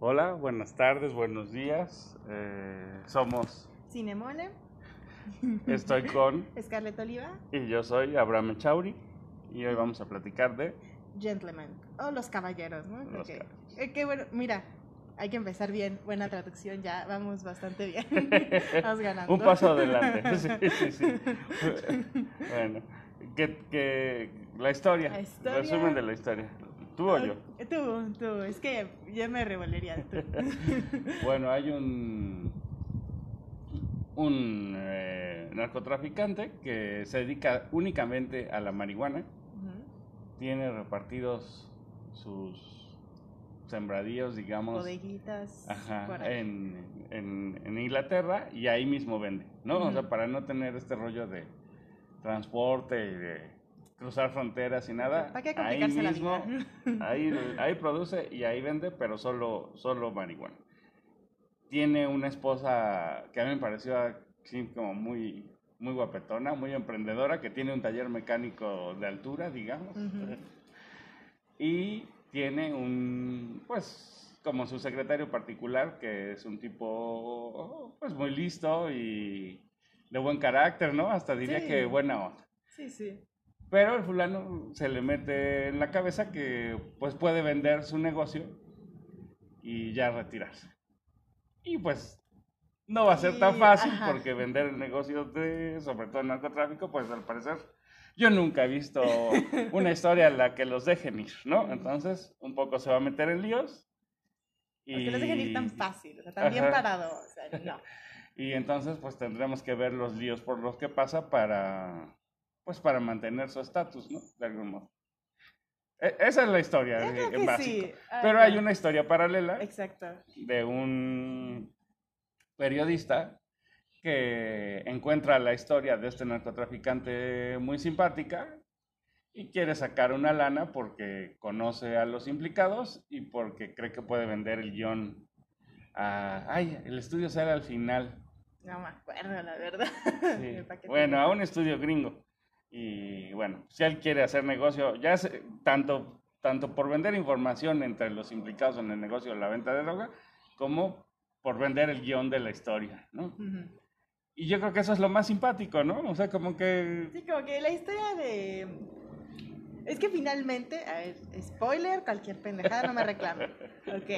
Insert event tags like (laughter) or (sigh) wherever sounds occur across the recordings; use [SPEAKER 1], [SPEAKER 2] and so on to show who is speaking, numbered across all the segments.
[SPEAKER 1] Hola, buenas tardes, buenos días. Eh, somos,
[SPEAKER 2] Cinemone,
[SPEAKER 1] estoy con (laughs)
[SPEAKER 2] Scarlett Oliva,
[SPEAKER 1] y yo soy Abraham Chauri y hoy vamos a platicar de
[SPEAKER 2] Gentlemen, o los caballeros, ¿no?
[SPEAKER 1] Los caballeros.
[SPEAKER 2] Eh, qué bueno, mira, hay que empezar bien, buena traducción, ya vamos bastante bien. (laughs) vamos ganando.
[SPEAKER 1] un paso adelante. (laughs) Sí, sí, sí. Bueno, que, que la historia,
[SPEAKER 2] La historia.
[SPEAKER 1] resumen de la historia. ¿Tú o yo?
[SPEAKER 2] Tú, tú, es que yo me revolvería tú. (laughs)
[SPEAKER 1] Bueno, hay un un eh, narcotraficante que se dedica únicamente a la marihuana. Tiene repartidos sus sembradíos, digamos,
[SPEAKER 2] Bodeguitas,
[SPEAKER 1] Ajá, en, en, en Inglaterra y ahí mismo vende, ¿no? O sea, para no tener este rollo de transporte y de cruzar fronteras y nada,
[SPEAKER 2] ¿Para qué
[SPEAKER 1] ahí
[SPEAKER 2] complicarse la
[SPEAKER 1] mismo,
[SPEAKER 2] vida? (laughs)
[SPEAKER 1] ahí, ahí produce y ahí vende, pero solo, solo marihuana. Tiene una esposa que a mí me pareció así como muy, muy guapetona, muy emprendedora, que tiene un taller mecánico de altura, digamos. Y tiene un, pues, como su secretario particular, que es un tipo, pues, muy listo y de buen carácter, ¿no? Hasta diría
[SPEAKER 2] Sí.
[SPEAKER 1] que buena onda.
[SPEAKER 2] Sí, sí.
[SPEAKER 1] Pero el fulano se le mete en la cabeza que, pues, puede vender su negocio y ya retirarse. Y, pues, no va a ser tan fácil
[SPEAKER 2] ajá.
[SPEAKER 1] porque vender el negocio de, sobre todo el narcotráfico, pues, al parecer, yo nunca he visto (laughs) una historia en la que los dejen ir, ¿no? Entonces, un poco se va a meter en líos.
[SPEAKER 2] Porque no dejen ir tan fácil, o sea, tan bien parado, o sea, no. (laughs)
[SPEAKER 1] Y entonces, pues tendremos que ver los líos por los que pasa para, pues para mantener su estatus, ¿no? De algún modo. E- esa es la historia, en básico.
[SPEAKER 2] sí. Ay,
[SPEAKER 1] Pero hay una historia paralela
[SPEAKER 2] Exacto.
[SPEAKER 1] de un periodista que encuentra la historia de este narcotraficante muy simpática y quiere sacar una lana porque conoce a los implicados y porque cree que puede vender el guion a... Ay, el estudio sale al final.
[SPEAKER 2] No me acuerdo, la verdad.
[SPEAKER 1] Sí. (laughs)
[SPEAKER 2] ¿Para qué te
[SPEAKER 1] Bueno, a un estudio gringo. Y bueno, si él quiere hacer negocio, ya se- tanto, tanto por vender información entre los implicados en el negocio de la venta de droga, como por vender el guion de la historia, ¿no? Y yo creo que eso es lo más simpático, ¿no? O sea, como que...
[SPEAKER 2] Sí, como que la historia de... Es que finalmente, a ver, spoiler, cualquier pendejada no me reclame. (laughs) Ok.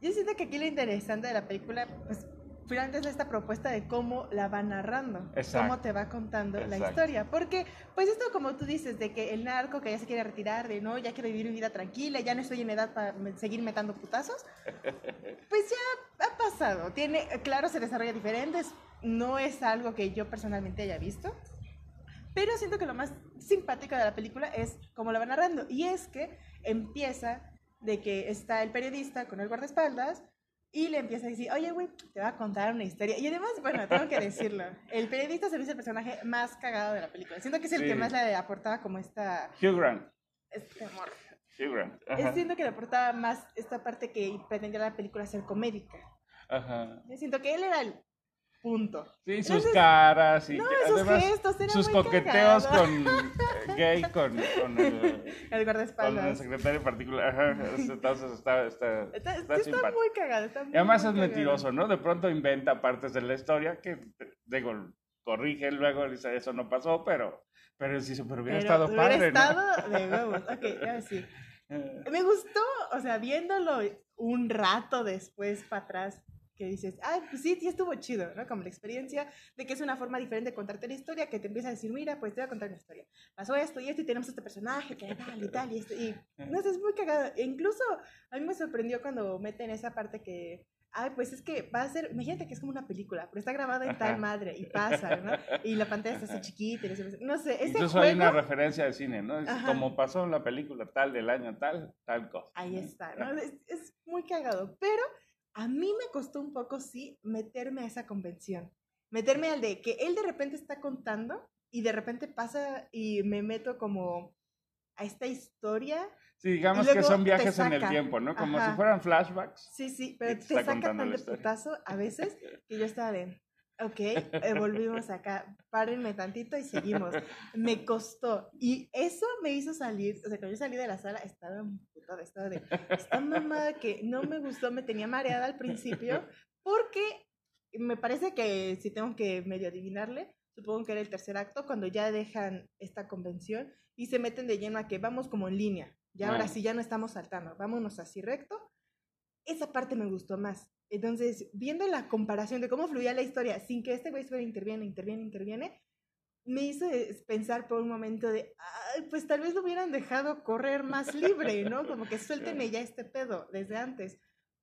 [SPEAKER 2] Yo siento que aquí lo interesante de la película, pues, finalmente es esta propuesta de cómo la va narrando,
[SPEAKER 1] Exacto.
[SPEAKER 2] cómo te va contando la
[SPEAKER 1] Exacto.
[SPEAKER 2] historia. Porque, pues esto como tú dices, de que el narco que ya se quiere retirar, de no, ya quiero vivir mi vida tranquila, ya no estoy en edad para seguir metando putazos, (laughs) pues ya ha pasado. Tiene, claro, se desarrolla diferentes, no es algo que yo personalmente haya visto. Pero siento que lo más simpático de la película es cómo la va narrando. Y es que empieza de que está el periodista con el guardaespaldas y le empieza a decir, oye, güey, te voy a contar una historia. Y además, bueno, tengo que decirlo, (laughs) el periodista se me hizo el personaje más cagado de la película. Siento que es el
[SPEAKER 1] Sí.
[SPEAKER 2] que más le aportaba como esta...
[SPEAKER 1] Hugh Grant.
[SPEAKER 2] Este amor.
[SPEAKER 1] Hugh Grant. Ajá.
[SPEAKER 2] Siento que le aportaba más esta parte que pretendía la película ser comédica.
[SPEAKER 1] Ajá.
[SPEAKER 2] Siento que él era el punto.
[SPEAKER 1] Sí, sus
[SPEAKER 2] Entonces,
[SPEAKER 1] caras y
[SPEAKER 2] no,
[SPEAKER 1] que
[SPEAKER 2] sus
[SPEAKER 1] además
[SPEAKER 2] gestos
[SPEAKER 1] sus coqueteos con (laughs) (laughs) gay con, con el, (laughs)
[SPEAKER 2] El
[SPEAKER 1] con el
[SPEAKER 2] guardaespaldas.
[SPEAKER 1] secretario particular. Ajá, entonces está, está,
[SPEAKER 2] Está,
[SPEAKER 1] está
[SPEAKER 2] está muy cagado. Está muy,
[SPEAKER 1] Y además
[SPEAKER 2] muy
[SPEAKER 1] es
[SPEAKER 2] cagado.
[SPEAKER 1] mentiroso, ¿no? De pronto inventa partes de la historia que, digo, corrige luego, dice, eso no pasó, pero, pero sí, pero hubiera
[SPEAKER 2] Pero
[SPEAKER 1] estado
[SPEAKER 2] hubiera
[SPEAKER 1] padre,
[SPEAKER 2] estado de huevos. Ok, ya sí.
[SPEAKER 1] ¿no? (laughs)
[SPEAKER 2] Me gustó, o sea, viéndolo un rato después para atrás, que dices, ah, pues sí, sí estuvo chido, ¿no? Como la experiencia de que es una forma diferente de contarte la historia, que te empieza a decir, mira, pues te voy a contar una historia. Pasó esto y esto y tenemos este personaje que tal y tal y esto. Y no sé, es muy cagado. E incluso a mí me sorprendió cuando meten esa parte que, ay, pues es que va a ser, imagínate que es como una película, pero está grabada en tal madre y pasa, ¿no? Y la pantalla está así chiquita, y no sé, ese
[SPEAKER 1] Incluso
[SPEAKER 2] juego...
[SPEAKER 1] hay una referencia de cine, ¿no? Es
[SPEAKER 2] Ajá.
[SPEAKER 1] como pasó en la película tal del año tal, tal cosa.
[SPEAKER 2] Ahí está, ¿no? Es, es muy cagado, pero a mí me costó un poco, sí, meterme a esa convención. Meterme al de que él de repente está contando y de repente pasa y me meto como a esta historia.
[SPEAKER 1] Sí, digamos que son viajes en el tiempo, ¿no? Como
[SPEAKER 2] Ajá.
[SPEAKER 1] si fueran flashbacks.
[SPEAKER 2] Sí, sí, pero
[SPEAKER 1] te
[SPEAKER 2] te saca tan de putazo a veces que yo estaba de, Ok, eh, volvimos acá. Párenme tantito y seguimos. Me costó. Y eso me hizo salir. O sea, cuando yo salí de la sala, estaba emputada, estaba de. Esta mamada que no me gustó, me tenía mareada al principio. Porque me parece que si tengo que medio adivinarle, supongo que era el tercer acto, cuando ya dejan esta convención y se meten de lleno a que vamos como en línea. Ya ahora sí, ya no estamos saltando, vámonos así recto. Esa parte me gustó más. Entonces, viendo la comparación de cómo fluía la historia sin que este güey fuera interviene, interviene, interviene, me hizo pensar por un momento de, "Ay, pues tal vez lo hubieran dejado correr más libre, ¿no? (laughs) Como que suéltenme ya este pedo desde antes.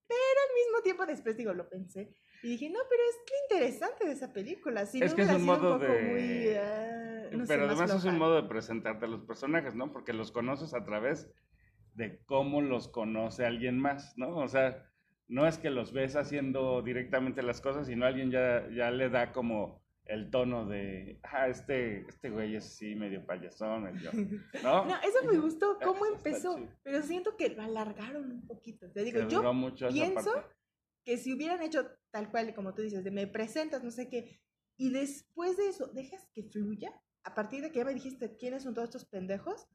[SPEAKER 2] Pero al mismo tiempo después, digo, lo pensé y dije, no, pero es lo interesante de esa película. Si
[SPEAKER 1] Es
[SPEAKER 2] no
[SPEAKER 1] que es un modo
[SPEAKER 2] un
[SPEAKER 1] de-
[SPEAKER 2] muy... ah, no sé,
[SPEAKER 1] Pero
[SPEAKER 2] más
[SPEAKER 1] además es un modo de presentarte a los personajes, ¿no? Porque los conoces a través de cómo los conoce alguien más, ¿no? O sea, no es que los ves haciendo directamente las cosas, sino alguien ya, ya le da como el tono de, ah, este, este güey es así medio payasón, medio, (laughs) ¿no?
[SPEAKER 2] No, eso me gustó (laughs) cómo empezó, pero siento que lo alargaron un poquito. Te digo, yo
[SPEAKER 1] mucho
[SPEAKER 2] pienso que si hubieran hecho tal cual, como tú dices, de me presentas, no sé qué, y después de eso dejas que fluya, a partir de que ya me dijiste quiénes son todos estos pendejos,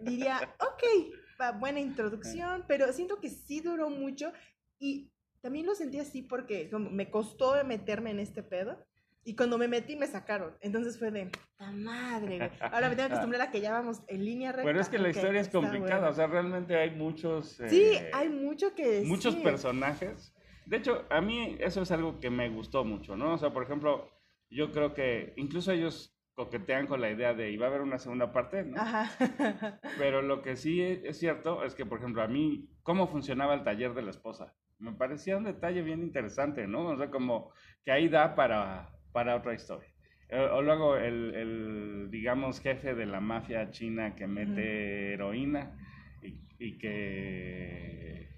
[SPEAKER 2] diría, (laughs) ok, buena introducción, pero siento que sí duró mucho y también lo sentí así porque como me costó meterme en este pedo. Y cuando me metí me sacaron. Entonces fue de, ¡ta madre! güey". Ahora me tengo (laughs) que acostumbrar a que ya vamos en línea recta.
[SPEAKER 1] Pero es que la historia es complicada,
[SPEAKER 2] bueno.
[SPEAKER 1] o sea, realmente hay muchos...
[SPEAKER 2] Sí,
[SPEAKER 1] eh,
[SPEAKER 2] hay mucho que
[SPEAKER 1] muchos personajes. De hecho, a mí eso es algo que me gustó mucho, ¿no? O sea, por ejemplo, yo creo que incluso ellos coquetean con la idea de iba a haber una segunda parte, ¿no?
[SPEAKER 2] Ajá. (laughs)
[SPEAKER 1] Pero lo que sí es cierto es que, por ejemplo, a mí, cómo funcionaba el taller de la esposa, me parecía un detalle bien interesante, ¿no? O sea, como que ahí da para, para otra historia. Eh, O luego el, el, digamos, jefe de la mafia china que mete heroína y, y que,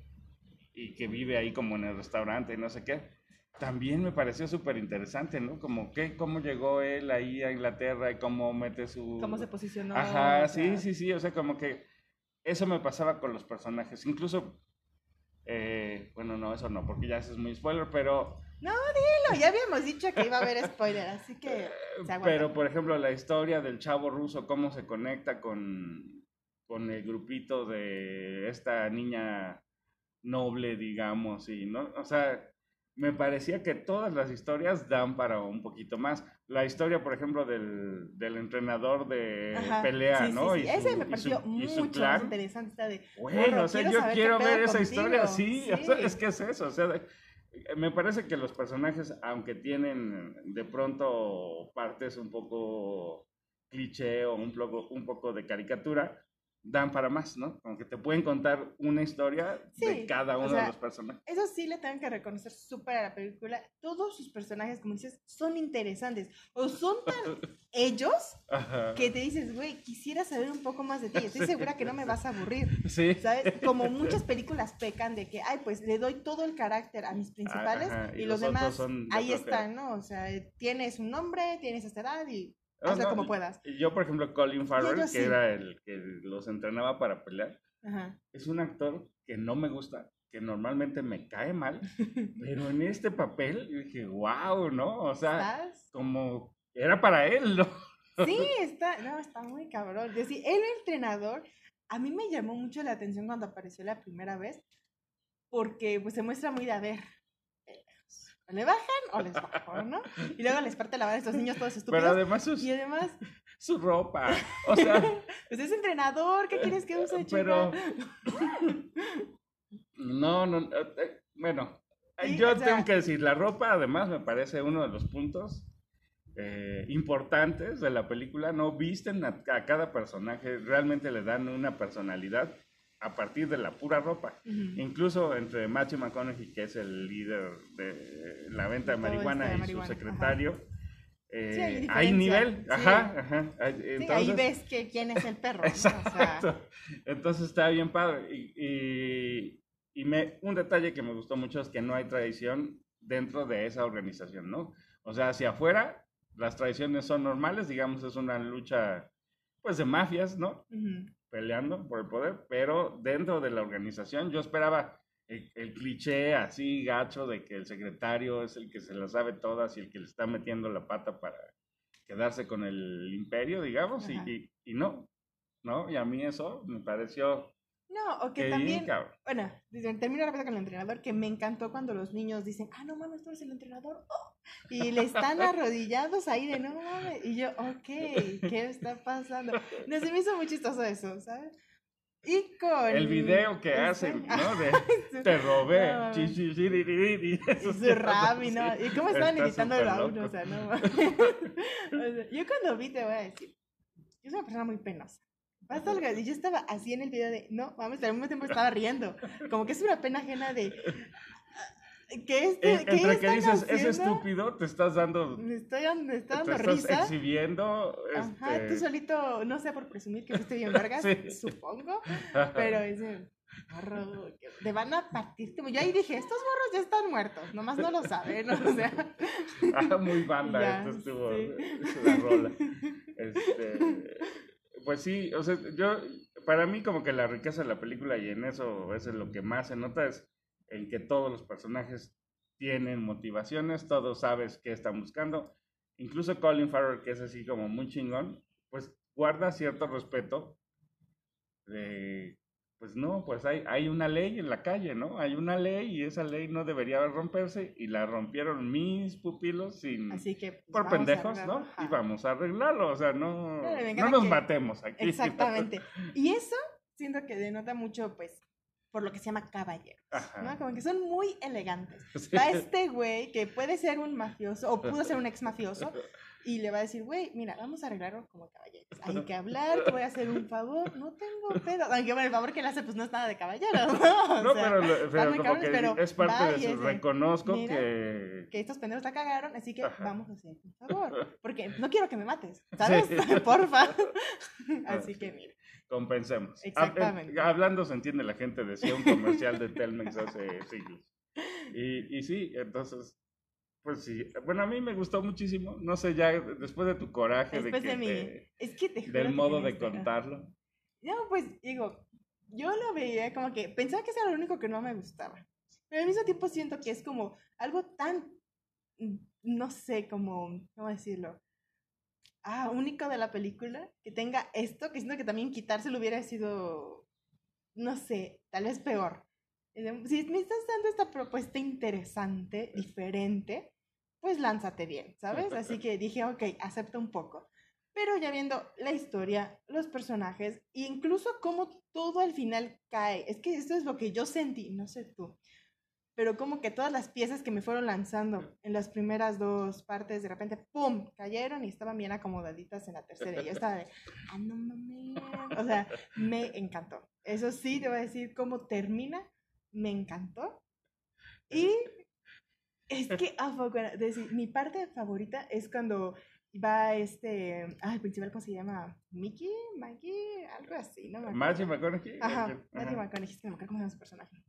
[SPEAKER 1] y que vive ahí como en el restaurante y no sé qué. También me pareció súper interesante, ¿no? Como que, cómo llegó él ahí a Inglaterra y cómo mete su...
[SPEAKER 2] ¿Cómo se posicionó?
[SPEAKER 1] Ajá, sí, sí, sí, o sea, como que eso me pasaba con los personajes, incluso, eh, bueno, no, eso no, porque ya eso es muy spoiler, pero,
[SPEAKER 2] No, ya habíamos dicho que iba a haber spoiler, así que se aguanta.
[SPEAKER 1] pero por ejemplo, la historia del chavo ruso, cómo se conecta con, con el grupito de esta niña noble, digamos, y, ¿no? O sea, me parecía que todas las historias dan para un poquito más. La historia, por ejemplo, del, del entrenador de
[SPEAKER 2] Ajá,
[SPEAKER 1] pelea,
[SPEAKER 2] sí,
[SPEAKER 1] ¿no?
[SPEAKER 2] sí, sí.
[SPEAKER 1] Y
[SPEAKER 2] Ese
[SPEAKER 1] su-
[SPEAKER 2] me
[SPEAKER 1] y su-
[SPEAKER 2] pareció
[SPEAKER 1] y su
[SPEAKER 2] mucho
[SPEAKER 1] clan.
[SPEAKER 2] más interesante. Está de,
[SPEAKER 1] Bueno,
[SPEAKER 2] "Morro,
[SPEAKER 1] o sea,
[SPEAKER 2] quiero
[SPEAKER 1] yo quiero ver esa
[SPEAKER 2] contigo".
[SPEAKER 1] historia, sí, o sea, es que es eso, o sea, me parece que los personajes, aunque tienen de pronto partes un poco cliché o un poco, un poco de caricatura, dan para más, ¿no? Como que te pueden contar una historia de
[SPEAKER 2] Sí,
[SPEAKER 1] cada
[SPEAKER 2] o
[SPEAKER 1] uno
[SPEAKER 2] sea,
[SPEAKER 1] de los personajes.
[SPEAKER 2] Eso sí le tengo que reconocer súper a la película. Todos sus personajes, como dices, son interesantes. O son tan (laughs) ellos
[SPEAKER 1] Ajá.
[SPEAKER 2] que te dices, güey, quisiera saber un poco más de ti. Estoy segura que no me vas a aburrir.
[SPEAKER 1] Sí.
[SPEAKER 2] ¿Sabes? Como muchas (laughs) películas pecan de que, ay, pues le doy todo el carácter a mis principales
[SPEAKER 1] Ajá,
[SPEAKER 2] y,
[SPEAKER 1] y
[SPEAKER 2] los,
[SPEAKER 1] los
[SPEAKER 2] demás
[SPEAKER 1] son de
[SPEAKER 2] ahí están, ¿no? O sea, tienes un nombre, tienes esta edad y
[SPEAKER 1] Ah,
[SPEAKER 2] hazlo
[SPEAKER 1] no,
[SPEAKER 2] como puedas.
[SPEAKER 1] Yo, por ejemplo, Colin Farrell, que
[SPEAKER 2] sí.
[SPEAKER 1] era el que los entrenaba para pelear,
[SPEAKER 2] Ajá.
[SPEAKER 1] es un actor que no me gusta, que normalmente me cae mal, pero en este papel dije, wow, ¿no? O sea,
[SPEAKER 2] ¿Estás?
[SPEAKER 1] como era para él, ¿no?
[SPEAKER 2] Sí, está, no, está muy cabrón. Yo sí, el entrenador, a mí me llamó mucho la atención cuando apareció la primera vez, porque pues se muestra muy de a ver. ¿o ¿Le bajan o les bajo, no? Y luego les parte la mano a estos niños todos
[SPEAKER 1] Pero
[SPEAKER 2] estúpidos.
[SPEAKER 1] además sus-
[SPEAKER 2] Y además,
[SPEAKER 1] su ropa, o sea, (laughs)
[SPEAKER 2] pues es entrenador, ¿qué quieres que use, chica?
[SPEAKER 1] pero... (laughs) No, no, eh, eh, bueno,
[SPEAKER 2] Sí,
[SPEAKER 1] yo
[SPEAKER 2] sea-
[SPEAKER 1] tengo que decir, la ropa además me parece uno de los puntos eh, importantes de la película, no visten a, a cada personaje, realmente le dan una personalidad a partir de la pura ropa. Incluso entre Matthew McConaughey, que es el líder de la venta de
[SPEAKER 2] De todo
[SPEAKER 1] marihuana, y su
[SPEAKER 2] ajá.
[SPEAKER 1] secretario, eh,
[SPEAKER 2] Sí, hay
[SPEAKER 1] nivel.
[SPEAKER 2] sí.
[SPEAKER 1] Ajá, ajá.
[SPEAKER 2] Sí, ahí
[SPEAKER 1] entonces-
[SPEAKER 2] ves que quién es el perro. ¿no? (laughs) O sea,
[SPEAKER 1] Exacto. Entonces está bien padre. Y, y, y me, un detalle que me gustó mucho es que no hay tradición dentro de esa organización, ¿no? O sea, hacia afuera, las tradiciones son normales, digamos, es una lucha, pues, de mafias, ¿no? Peleando por el poder, pero dentro de la organización yo esperaba el, el cliché así gacho de que el secretario es el que se las sabe todas y el que le está metiendo la pata para quedarse con el imperio, digamos, y, y- y no, ¿no? Y a mí eso me pareció
[SPEAKER 2] No, o que también,
[SPEAKER 1] bien,
[SPEAKER 2] bueno, termino rápido con el entrenador, que me encantó cuando los niños dicen, ah, no mames, tú eres el entrenador, ¡oh! y le están (laughs) arrodillados ahí de, no mames, y yo, ok, ¿qué está pasando? No, se me hizo muy chistoso eso, ¿sabes? Y con...
[SPEAKER 1] El video que
[SPEAKER 2] este-
[SPEAKER 1] hacen, (laughs) ¿no? De (laughs) te robé,
[SPEAKER 2] No. su y no, y cómo estaban imitando a uno, o sea, no mames. O sea, yo cuando vi te voy a decir, yo soy una persona muy penosa. Basta algo, y yo estaba así en el video de, no, mames, pero al mismo tiempo estaba riendo. Como que es una pena ajena de, ¿qué, este,
[SPEAKER 1] Eh,
[SPEAKER 2] ¿qué
[SPEAKER 1] Entre que dices, es
[SPEAKER 2] haciendo?
[SPEAKER 1] estúpido, te estás dando,
[SPEAKER 2] Me estoy me está
[SPEAKER 1] te
[SPEAKER 2] dando
[SPEAKER 1] estás
[SPEAKER 2] risa.
[SPEAKER 1] exhibiendo,
[SPEAKER 2] Ajá,
[SPEAKER 1] este,
[SPEAKER 2] tú solito, no sé por presumir que fuiste bien vergas, (laughs)
[SPEAKER 1] Sí.
[SPEAKER 2] supongo, pero ese morro, te van a partir. Yo ahí dije, estos morros ya están muertos, nomás no lo saben, ¿no? o sea, (laughs)
[SPEAKER 1] Ah, muy banda,
[SPEAKER 2] Ya,
[SPEAKER 1] esto estuvo
[SPEAKER 2] sí.
[SPEAKER 1] la rola. Este, pues sí, o sea, yo, para mí como que la riqueza de la película y en eso es en lo que más se nota es en que todos los personajes tienen motivaciones, todos sabes qué están buscando. Incluso Colin Farrell, que es así como muy chingón, pues guarda cierto respeto de, pues no, pues hay, hay una ley en la calle, ¿no? Hay una ley y esa ley no debería romperse y la rompieron mis pupilos sin,
[SPEAKER 2] así que. pues,
[SPEAKER 1] por pendejos, ¿no? Y vamos a arreglarlo, o sea, no, no nos
[SPEAKER 2] que-
[SPEAKER 1] matemos aquí.
[SPEAKER 2] Exactamente. Y eso siento que denota mucho, pues, por lo que se llama caballeros,
[SPEAKER 1] Ajá.
[SPEAKER 2] ¿no? Como que son muy elegantes. (laughs)
[SPEAKER 1] Sí.
[SPEAKER 2] Este güey que puede ser un mafioso o pudo ser un ex mafioso (laughs) y le va a decir, güey, mira, vamos a arreglarlo como caballeros. Hay que hablar, te voy a hacer un favor, no tengo pedo. Aunque bueno, el favor que le hace pues no es nada de caballeros, ¿no? O
[SPEAKER 1] No,
[SPEAKER 2] sea,
[SPEAKER 1] pero, pero como
[SPEAKER 2] cabrones,
[SPEAKER 1] que
[SPEAKER 2] pero
[SPEAKER 1] es parte de
[SPEAKER 2] y
[SPEAKER 1] su
[SPEAKER 2] es de,
[SPEAKER 1] reconozco
[SPEAKER 2] mira,
[SPEAKER 1] que...
[SPEAKER 2] que estos pendejos la cagaron, así que
[SPEAKER 1] Ajá.
[SPEAKER 2] vamos a hacer un favor. (laughs) Porque no quiero que me mates, ¿sabes? (laughs) Porfa. (laughs) Así que mira.
[SPEAKER 1] compensemos.
[SPEAKER 2] Exactamente.
[SPEAKER 1] Hab- hablando se entiende la gente, decía un comercial de Telmex hace siglos. Y, y sí, entonces, pues sí. Bueno, a mí me gustó muchísimo. No sé, ya después de tu coraje
[SPEAKER 2] Después
[SPEAKER 1] de
[SPEAKER 2] de
[SPEAKER 1] que te-
[SPEAKER 2] Es que te juro
[SPEAKER 1] del modo de contarlo.
[SPEAKER 2] No, pues digo, yo lo veía como que pensaba que eso era lo único que no me gustaba. Pero al mismo tiempo siento que es como algo tan, no sé, como, ¿cómo decirlo? Ah, único de la película, que tenga esto, que siento que también quitárselo hubiera sido, no sé, tal vez peor. Si me estás dando esta propuesta interesante, diferente, pues lánzate bien, ¿sabes? Así que dije, ok, acepto un poco. Pero ya viendo la historia, los personajes, e incluso cómo todo al final cae, es que esto es lo que yo sentí, no sé tú, pero como que todas las piezas que me fueron lanzando en las primeras dos partes, de repente, ¡pum!, cayeron y estaban bien acomodaditas en la tercera. Y yo estaba de, ah, no mames. O sea, me encantó. Eso sí, te voy a decir cómo termina, me encantó. Y es que, ah, fuck, bueno, decir, mi parte favorita es cuando va este, ah, el principal, ¿cómo se llama? ¿Mickey? ¿Mikey? Algo así, ¿no?
[SPEAKER 1] Matthew McConaughey.
[SPEAKER 2] Ajá, Matthew. McConaughey, es que no me acuerdo cómo se llama su personaje.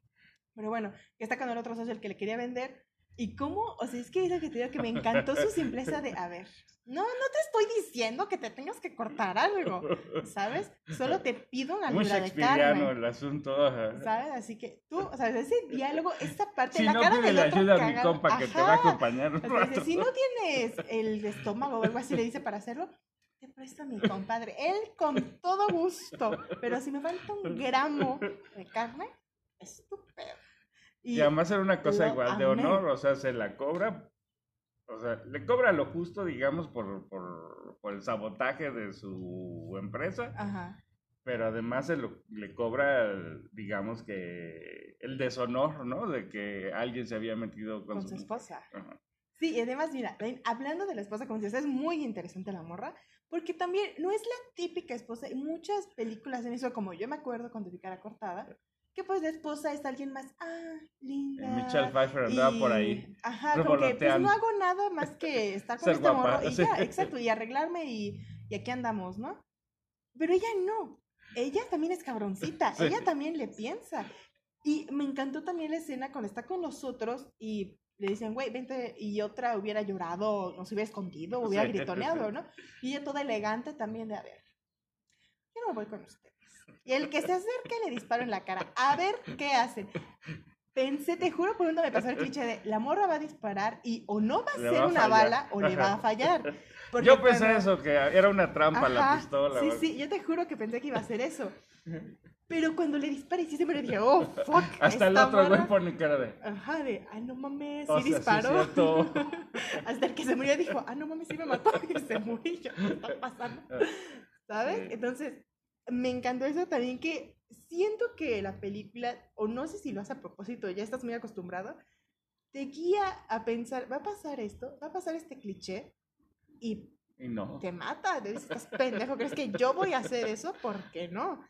[SPEAKER 2] Pero bueno, que está con el otro socio el que le quería vender. Y cómo, o sea, es que es lo que te digo que me encantó su simpleza de, a ver, no, no te estoy diciendo que te tengas que cortar algo, ¿sabes? Solo te pido una
[SPEAKER 1] Muy
[SPEAKER 2] libra de carne.
[SPEAKER 1] el asunto. ajá.
[SPEAKER 2] ¿Sabes? Así que tú, o sea, ese diálogo, esa parte,
[SPEAKER 1] Si
[SPEAKER 2] la
[SPEAKER 1] no,
[SPEAKER 2] cara del otro
[SPEAKER 1] ayuda a mi
[SPEAKER 2] cagado.
[SPEAKER 1] compa que te va a
[SPEAKER 2] Ajá.
[SPEAKER 1] acompañar un
[SPEAKER 2] O sea, dice,
[SPEAKER 1] rato.
[SPEAKER 2] si no tienes el estómago o algo así, le dice para hacerlo, te presto a mi compadre. Él con todo gusto. Pero si me falta un gramo de carne, estúpido.
[SPEAKER 1] Y además era una cosa igual de
[SPEAKER 2] amé.
[SPEAKER 1] honor, o sea, se la cobra, o sea, le cobra lo justo, digamos, por, por, por el sabotaje de su empresa,
[SPEAKER 2] Ajá.
[SPEAKER 1] pero además se lo- le cobra, digamos que, el deshonor, ¿no? De que alguien se había metido con,
[SPEAKER 2] Con su esposa.
[SPEAKER 1] Ajá.
[SPEAKER 2] Sí, y además, mira, hablando de la esposa, como dices, es muy interesante la morra, porque también no es la típica esposa. En muchas películas en eso, como yo me acuerdo cuando vi cara cortada, que pues la esposa es alguien más, ah, linda.
[SPEAKER 1] Michelle Pfeiffer andaba por ahí.
[SPEAKER 2] Ajá, como que pues no hago nada más (laughs) que estar con este morro y
[SPEAKER 1] sí.
[SPEAKER 2] ya, exacto, y (laughs) arreglarme y, y aquí andamos, ¿no? Pero ella no. Ella también es cabroncita,
[SPEAKER 1] Sí.
[SPEAKER 2] ella también le piensa. Y me encantó también la escena cuando está con los otros y le dicen, güey, vente, y otra hubiera llorado, no se hubiera escondido, hubiera
[SPEAKER 1] Sí.
[SPEAKER 2] gritoneado, ¿no? (laughs) Y ella toda elegante también de, a ver, yo no me voy con ustedes. Y el que se acerque le disparo en la cara, a ver qué hacen. Pensé, te juro, por un momento me pasó el cliché de la morra va a disparar y o no va a
[SPEAKER 1] Le
[SPEAKER 2] ser
[SPEAKER 1] va a
[SPEAKER 2] una
[SPEAKER 1] fallar.
[SPEAKER 2] bala o le va a fallar. Porque
[SPEAKER 1] Yo pensé
[SPEAKER 2] cuando-
[SPEAKER 1] eso, que era una trampa la
[SPEAKER 2] Ajá,
[SPEAKER 1] pistola.
[SPEAKER 2] Sí, sí, yo te juro que pensé que iba a ser eso. (laughs) Pero cuando le disparé, sí se me dije, oh, fuck.
[SPEAKER 1] Hasta el otro güey pone cara de.
[SPEAKER 2] Ajá, de, ah, no mames, sí
[SPEAKER 1] O sea, sí
[SPEAKER 2] disparó.
[SPEAKER 1] cierto. (laughs)
[SPEAKER 2] Hasta el que se murió dijo, ah, no mames, sí me mató y se murió. (laughs) ¿Qué está pasando? ¿Sabes?
[SPEAKER 1] Sí.
[SPEAKER 2] Entonces, me encantó eso también que siento que la película, o no sé si lo hace a propósito, ya estás muy acostumbrado, te guía a pensar, va a pasar esto, va a pasar este cliché y
[SPEAKER 1] Y no.
[SPEAKER 2] te mata. Te dices, estás pendejo, ¿crees que yo voy a hacer eso? ¿Por qué no?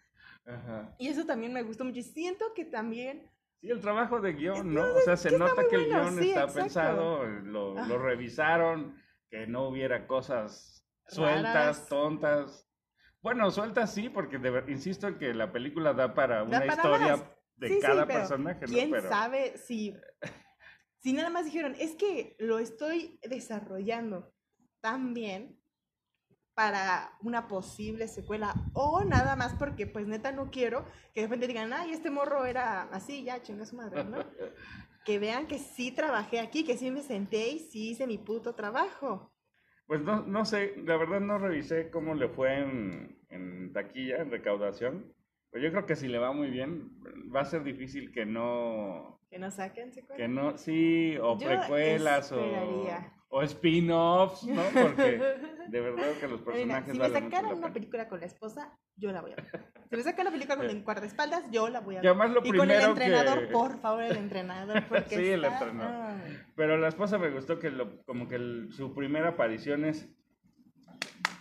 [SPEAKER 1] Ajá.
[SPEAKER 2] Y eso también me gustó mucho. Y siento que también
[SPEAKER 1] Sí, el trabajo de guion, ¿no? O sea, se nota que el
[SPEAKER 2] bueno,
[SPEAKER 1] guion
[SPEAKER 2] sí,
[SPEAKER 1] está
[SPEAKER 2] exacto.
[SPEAKER 1] pensado, lo,
[SPEAKER 2] Ah.
[SPEAKER 1] lo revisaron, que no hubiera cosas sueltas,
[SPEAKER 2] Raras.
[SPEAKER 1] tontas. Bueno, sueltas sí, porque de insisto en que la película da para una
[SPEAKER 2] para
[SPEAKER 1] historia
[SPEAKER 2] más.
[SPEAKER 1] de
[SPEAKER 2] Sí, sí,
[SPEAKER 1] cada
[SPEAKER 2] pero
[SPEAKER 1] personaje, ¿no?
[SPEAKER 2] quién
[SPEAKER 1] Pero-
[SPEAKER 2] sabe si, (laughs) si nada más dijeron, es que lo estoy desarrollando tan bien para una posible secuela o nada más porque pues neta no quiero que de repente digan, ay, este morro era así, ya chinga su madre, ¿no? (laughs) que vean que sí trabajé aquí, que sí me senté y sí hice mi puto trabajo.
[SPEAKER 1] Pues no, no sé, la verdad no revisé cómo le fue en, en taquilla, en recaudación. Pero yo creo que si le va muy bien, va a ser difícil que no,
[SPEAKER 2] Que no saquen secuela.
[SPEAKER 1] que no, sí, o
[SPEAKER 2] Yo
[SPEAKER 1] precuelas o,
[SPEAKER 2] esperaría.
[SPEAKER 1] o spin-offs, ¿no? Porque (laughs) de verdad que los
[SPEAKER 2] Mira,
[SPEAKER 1] personajes
[SPEAKER 2] si me
[SPEAKER 1] valen
[SPEAKER 2] sacaran una película con la esposa, yo la voy a ver. Si me sacan una película con (laughs) el guardaespaldas, yo la voy a
[SPEAKER 1] Y
[SPEAKER 2] ver.
[SPEAKER 1] además lo
[SPEAKER 2] y con el entrenador,
[SPEAKER 1] que...
[SPEAKER 2] por favor, el entrenador, (laughs) porque
[SPEAKER 1] Sí, el entrenador. Pero la esposa me gustó que lo, como que el- su primera aparición es,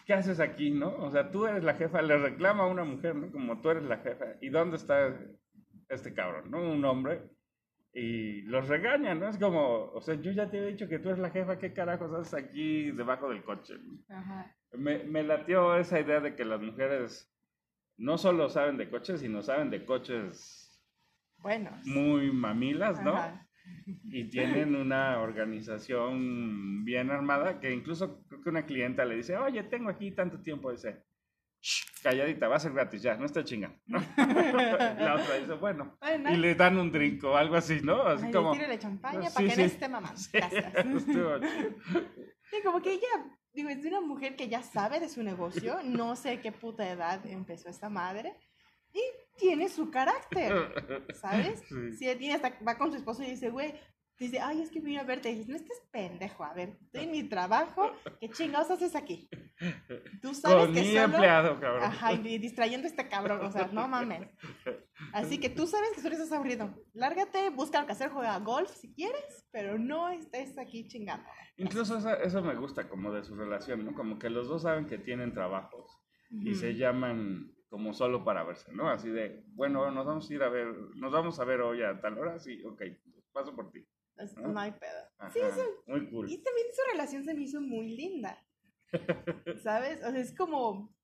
[SPEAKER 1] ¿qué haces aquí, no? O sea, tú eres la jefa, le reclama a una mujer, ¿no? Como tú eres la jefa. ¿Y dónde está este cabrón, no? Un hombre. Y los regaña, ¿no? Es como, o sea, yo ya te he dicho que tú eres la jefa, ¿qué carajos haces aquí debajo del coche?
[SPEAKER 2] Ajá.
[SPEAKER 1] Me, me latió esa idea de que las mujeres no solo saben de coches, sino saben de coches
[SPEAKER 2] Bueno.
[SPEAKER 1] muy mamilas, ¿no?
[SPEAKER 2] Ajá.
[SPEAKER 1] y tienen una organización bien armada que incluso creo que una clienta le dice, oye, tengo aquí tanto tiempo, dice, "Shh, calladita, va a ser gratis ya, no está chinga. (laughs) La otra dice, bueno,
[SPEAKER 2] Bueno,
[SPEAKER 1] y le dan un drink o algo así, ¿no? Así
[SPEAKER 2] ay,
[SPEAKER 1] como...
[SPEAKER 2] tírale champaña
[SPEAKER 1] Sí,
[SPEAKER 2] para que
[SPEAKER 1] sí.
[SPEAKER 2] no esté.
[SPEAKER 1] Sí,
[SPEAKER 2] Gracias. (laughs) Sí, (laughs) como que ella, digo, es una mujer que ya sabe de su negocio, no sé qué puta edad empezó esta madre, y tiene su carácter, ¿sabes?
[SPEAKER 1] Sí.
[SPEAKER 2] Si tiene hasta, va con su esposo y dice, güey, dice, ay, es que vine a verte, y dices, no estés pendejo, a ver, estoy en mi trabajo, ¿qué chingados haces aquí? Tú sabes
[SPEAKER 1] Con
[SPEAKER 2] que
[SPEAKER 1] mi
[SPEAKER 2] solo...
[SPEAKER 1] empleado, cabrón.
[SPEAKER 2] Ajá, y distrayendo a este cabrón, o sea, no mames. Así que tú sabes que solo estás aburrido. Lárgate, busca lo que hacer, juega golf si quieres, pero no estés aquí chingando.
[SPEAKER 1] Incluso eso, eso me gusta como de su relación, ¿no? Como que los dos saben que tienen trabajos y se llaman como solo para verse, ¿no? Así de, bueno, nos vamos a ir a ver, nos vamos a ver hoy a tal hora, sí, ok, paso por ti.
[SPEAKER 2] Es-
[SPEAKER 1] ¿no?
[SPEAKER 2] No hay pedo.
[SPEAKER 1] Ajá,
[SPEAKER 2] Sí, eso.
[SPEAKER 1] Muy cool.
[SPEAKER 2] Y también su relación se me hizo muy linda. (laughs) ¿Sabes? O sea, es como.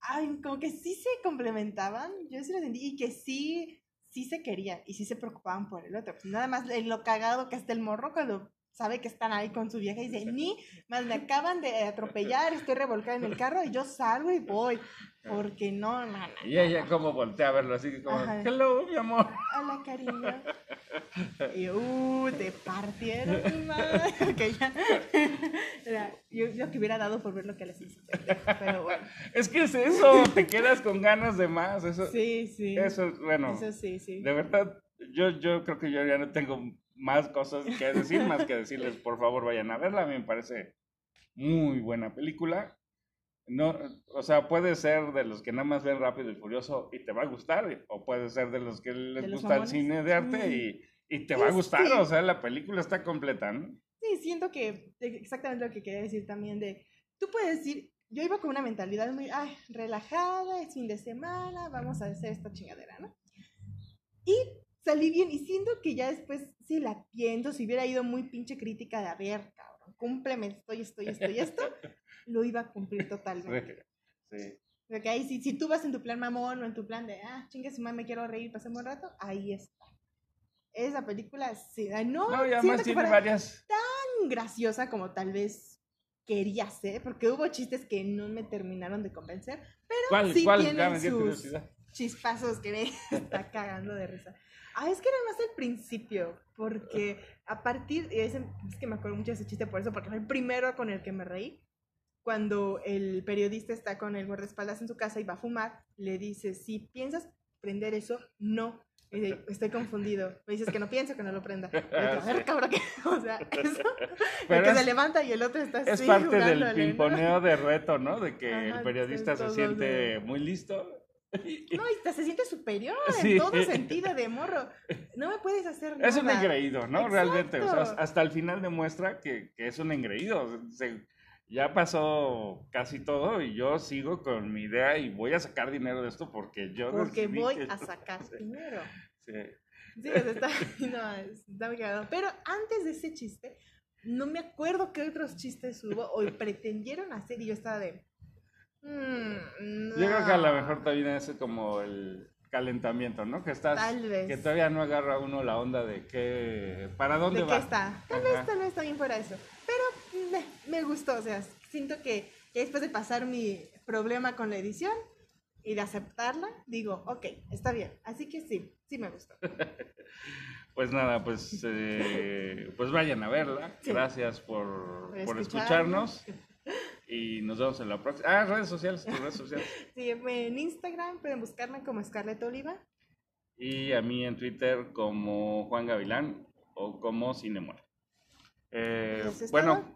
[SPEAKER 2] Ay, como que sí se complementaban. Yo sí lo sentí. Y que sí, sí se querían. Y sí se preocupaban por el otro. Pues nada más lo cagado que está el morro cuando sabe que están ahí con su vieja y dice, ni, más me acaban de atropellar, estoy revolcada en el carro y yo salgo y voy. Porque no, no.
[SPEAKER 1] Y ella como voltea a verlo así como,
[SPEAKER 2] Ajá.
[SPEAKER 1] hello, mi amor.
[SPEAKER 2] Hola, cariño. (laughs) Y, uh, te partieron mi madre. (laughs) Que ya. Era, yo, yo que hubiera dado por ver lo que les hice. Pero bueno.
[SPEAKER 1] Es que es eso, te quedas con ganas de más. Eso,
[SPEAKER 2] Sí, sí.
[SPEAKER 1] eso bueno,
[SPEAKER 2] Eso sí, sí.
[SPEAKER 1] de verdad, yo, yo creo que yo ya no tengo más cosas que decir, más que decirles, por favor, vayan a verla. A mí me parece muy buena película. No, o sea, puede ser de los que nada más ven Rápido y Furioso y te va a gustar, o puede ser de los que les
[SPEAKER 2] ¿De los
[SPEAKER 1] gusta el cine de arte y, y te va a gustar,
[SPEAKER 2] que-
[SPEAKER 1] o sea, la película está completa, ¿no?
[SPEAKER 2] Sí, siento que exactamente lo que quería decir también de, tú puedes decir, yo iba con una mentalidad muy, ay, relajada, es fin de semana, vamos a hacer esta chingadera, ¿no? Y salí bien y siento que ya después, si la pienso, si hubiera ido muy pinche crítica de, a ver, cabrón, cúmpleme esto y esto y esto y esto, (laughs) lo iba a cumplir totalmente. (laughs)
[SPEAKER 1] Sí.
[SPEAKER 2] Porque ahí, si, si tú vas en tu plan mamón o en tu plan de, ah, chingue su madre, me quiero reír, pasemos un rato, ahí está. Esa película, sí, ah, no,
[SPEAKER 1] y además tiene varias...
[SPEAKER 2] tan graciosa como tal vez quería ser, porque hubo chistes que no me terminaron de convencer, pero
[SPEAKER 1] ¿Cuál,
[SPEAKER 2] sí
[SPEAKER 1] cuál?
[SPEAKER 2] tienen sus- chispazos que me (laughs) está cagando de risa. Ah, es que era más al principio, porque a partir, es, es que me acuerdo mucho de ese chiste por eso, porque fue el primero con el que me reí. Cuando el periodista está con el guardaespaldas en su casa y va a fumar, le dice, si piensas prender eso, no. Y dice, estoy confundido. Me dices que no pienso, que no lo prenda. Y a (laughs) ver, cabrón, ¿qué? (laughs) O sea, eso. el
[SPEAKER 1] Pero
[SPEAKER 2] que
[SPEAKER 1] es-
[SPEAKER 2] se levanta y el otro está así
[SPEAKER 1] Es parte del
[SPEAKER 2] jugándole, ¿no?
[SPEAKER 1] pimponeo de reto, ¿no? De que
[SPEAKER 2] Ajá,
[SPEAKER 1] el periodista se siente muy listo.
[SPEAKER 2] No, y se siente superior
[SPEAKER 1] Sí.
[SPEAKER 2] en todo sentido de morro. No me puedes hacer nada.
[SPEAKER 1] Es un engreído, ¿no? Realmente. O sea,
[SPEAKER 2] Exacto.
[SPEAKER 1] hasta el final demuestra que, que es un engreído. Se- ya pasó casi todo y yo sigo con mi idea y voy a sacar dinero de esto porque yo
[SPEAKER 2] Porque voy a sacar dinero.
[SPEAKER 1] sí.
[SPEAKER 2] Sí, o sea, está, (laughs) no, está muy cagado. Pero antes de ese chiste, no me acuerdo qué otros chistes hubo o pretendieron hacer y yo estaba de... "Mm,
[SPEAKER 1] Yo creo que a lo
[SPEAKER 2] no".
[SPEAKER 1] mejor también es como el calentamiento, ¿no? Que estás,
[SPEAKER 2] Tal vez.
[SPEAKER 1] que todavía no agarra uno la onda de qué, para dónde
[SPEAKER 2] ¿De
[SPEAKER 1] va.
[SPEAKER 2] qué está? Tal
[SPEAKER 1] Ajá.
[SPEAKER 2] vez, tal vez también por eso. Me, me gustó, o sea, siento que, después de pasar mi problema con la edición y de aceptarla, digo, ok, está bien. Así que sí, sí me gustó. (laughs)
[SPEAKER 1] Pues nada, pues, eh, pues vayan a verla.
[SPEAKER 2] Sí.
[SPEAKER 1] Gracias por,
[SPEAKER 2] Por
[SPEAKER 1] por escucharnos. Y nos vemos en la próxima. Ah, redes sociales, tus redes sociales. (laughs)
[SPEAKER 2] Sí, en Instagram pueden buscarme como Scarlett Oliva.
[SPEAKER 1] Y a mí en Twitter como Juan Gavilán o como Cinemol. Eh,
[SPEAKER 2] Eso es
[SPEAKER 1] bueno,
[SPEAKER 2] todo.